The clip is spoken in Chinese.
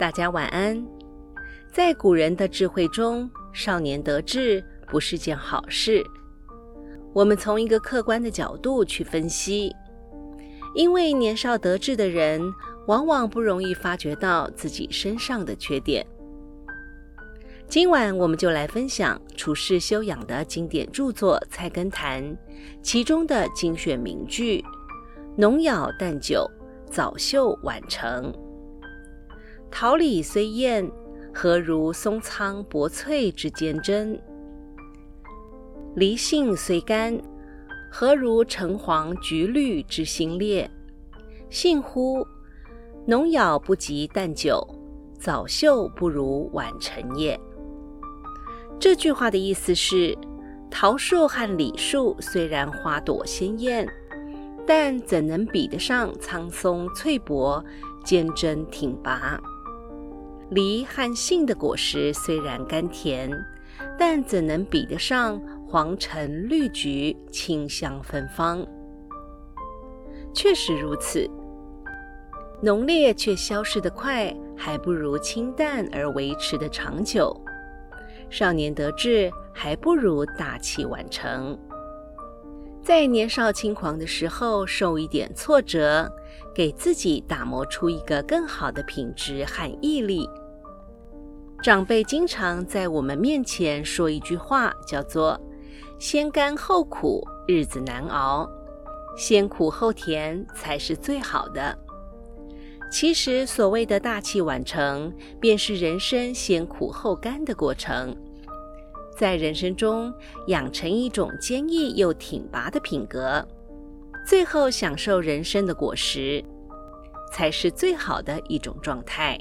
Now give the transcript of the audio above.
大家晚安。在古人的智慧中，少年得志不是件好事。我们从一个客观的角度去分析，因为年少得志的人往往不容易发觉到自己身上的缺点。今晚我们就来分享处世修养的经典著作《菜根谭》，其中的精选名句：“浓咬淡酒，早秀晚成。”桃李虽艳，何如松苍薄翠之坚贞；梨杏虽甘，何如橙黄橘绿之新烈？信乎？浓咬不及淡酒，早秀不如晚成也。这句话的意思是：桃树和李树虽然花朵鲜艳，但怎能比得上苍松翠薄、坚贞挺拔？梨和杏的果实虽然甘甜，但怎能比得上黄橙绿橘清香芬芳？确实如此，浓烈却消失得快，还不如清淡而维持的长久。少年得志，还不如大器晚成。在年少轻狂的时候，受一点挫折，给自己打磨出一个更好的品质和毅力。长辈经常在我们面前说一句话，叫做“先甘后苦，日子难熬；先苦后甜，才是最好的。”其实，所谓的大器晚成，便是人生先苦后甘的过程。在人生中养成一种坚毅又挺拔的品格，最后享受人生的果实，才是最好的一种状态。